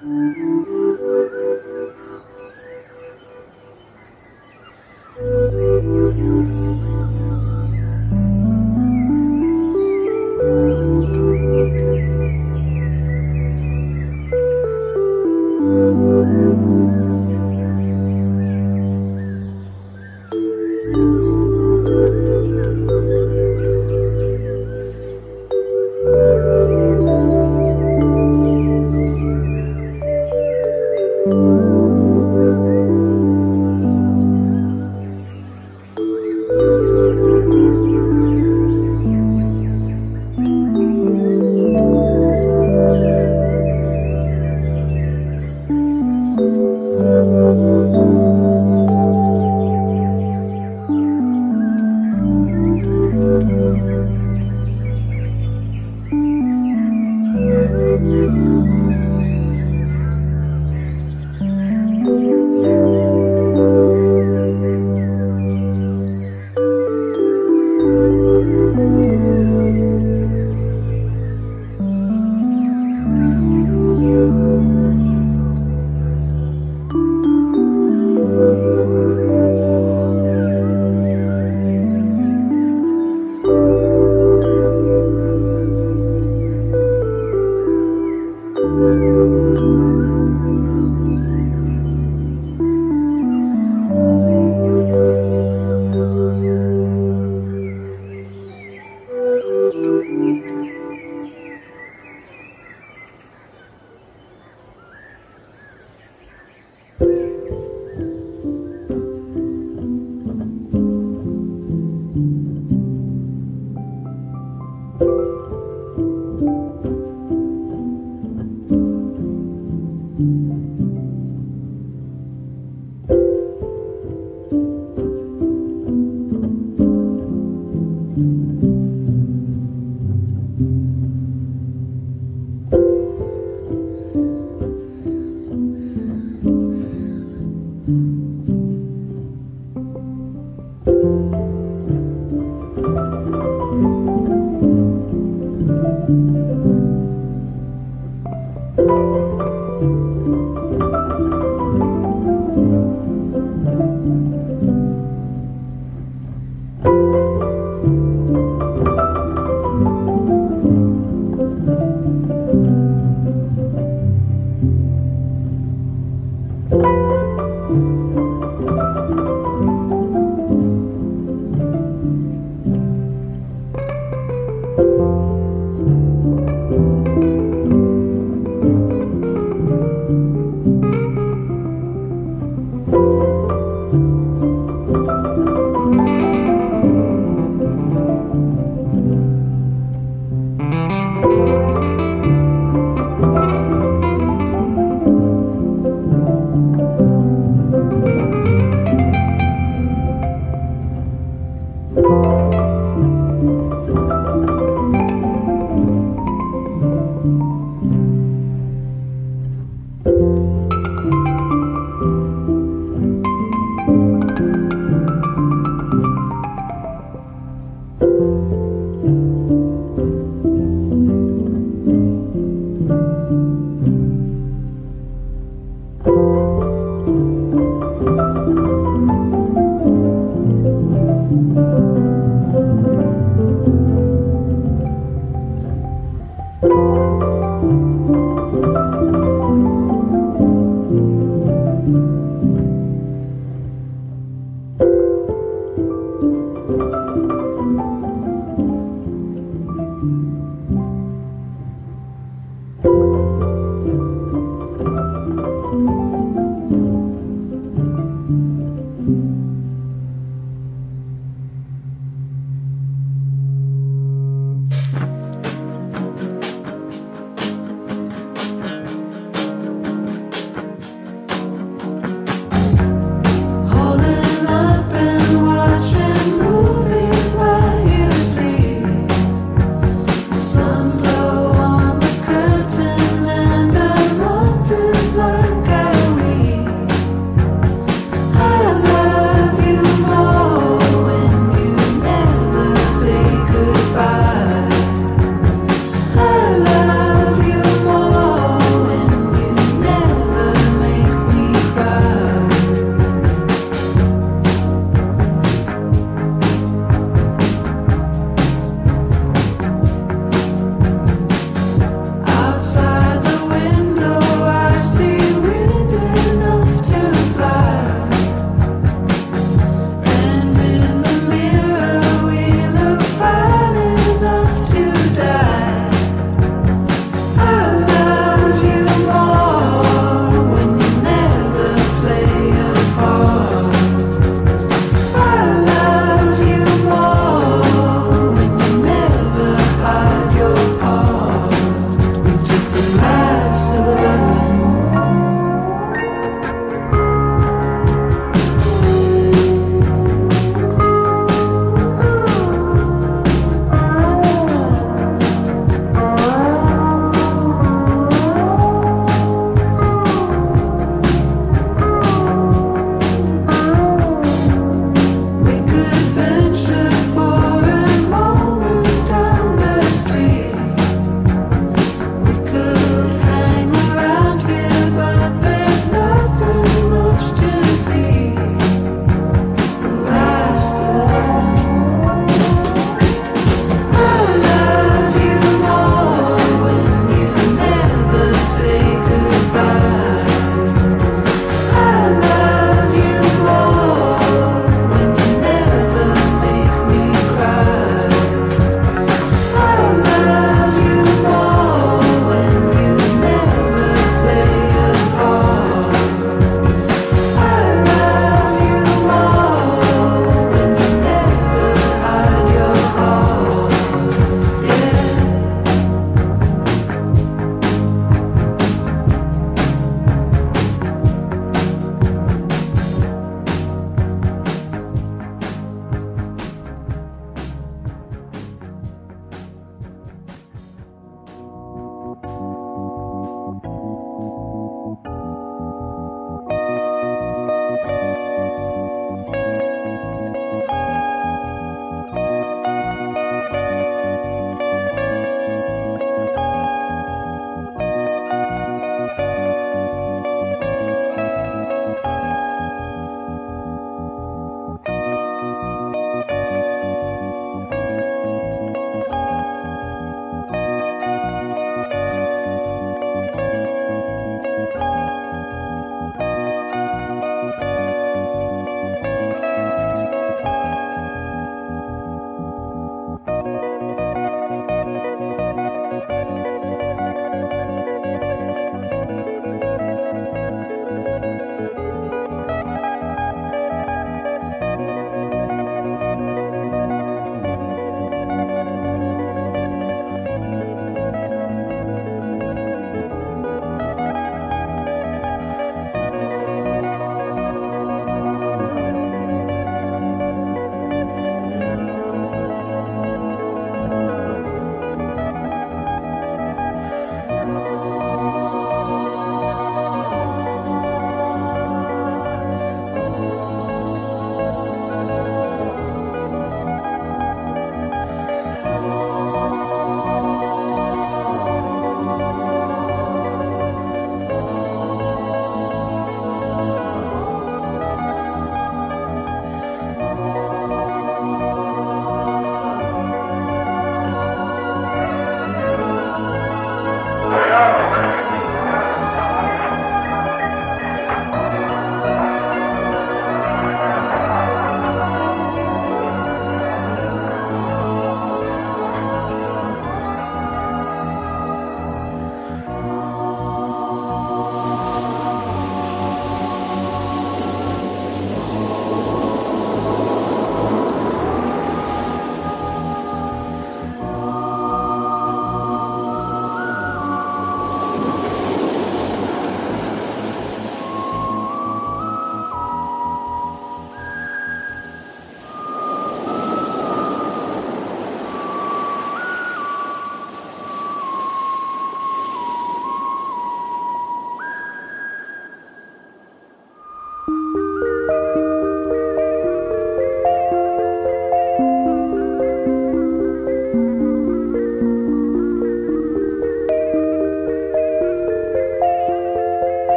Mm-hmm.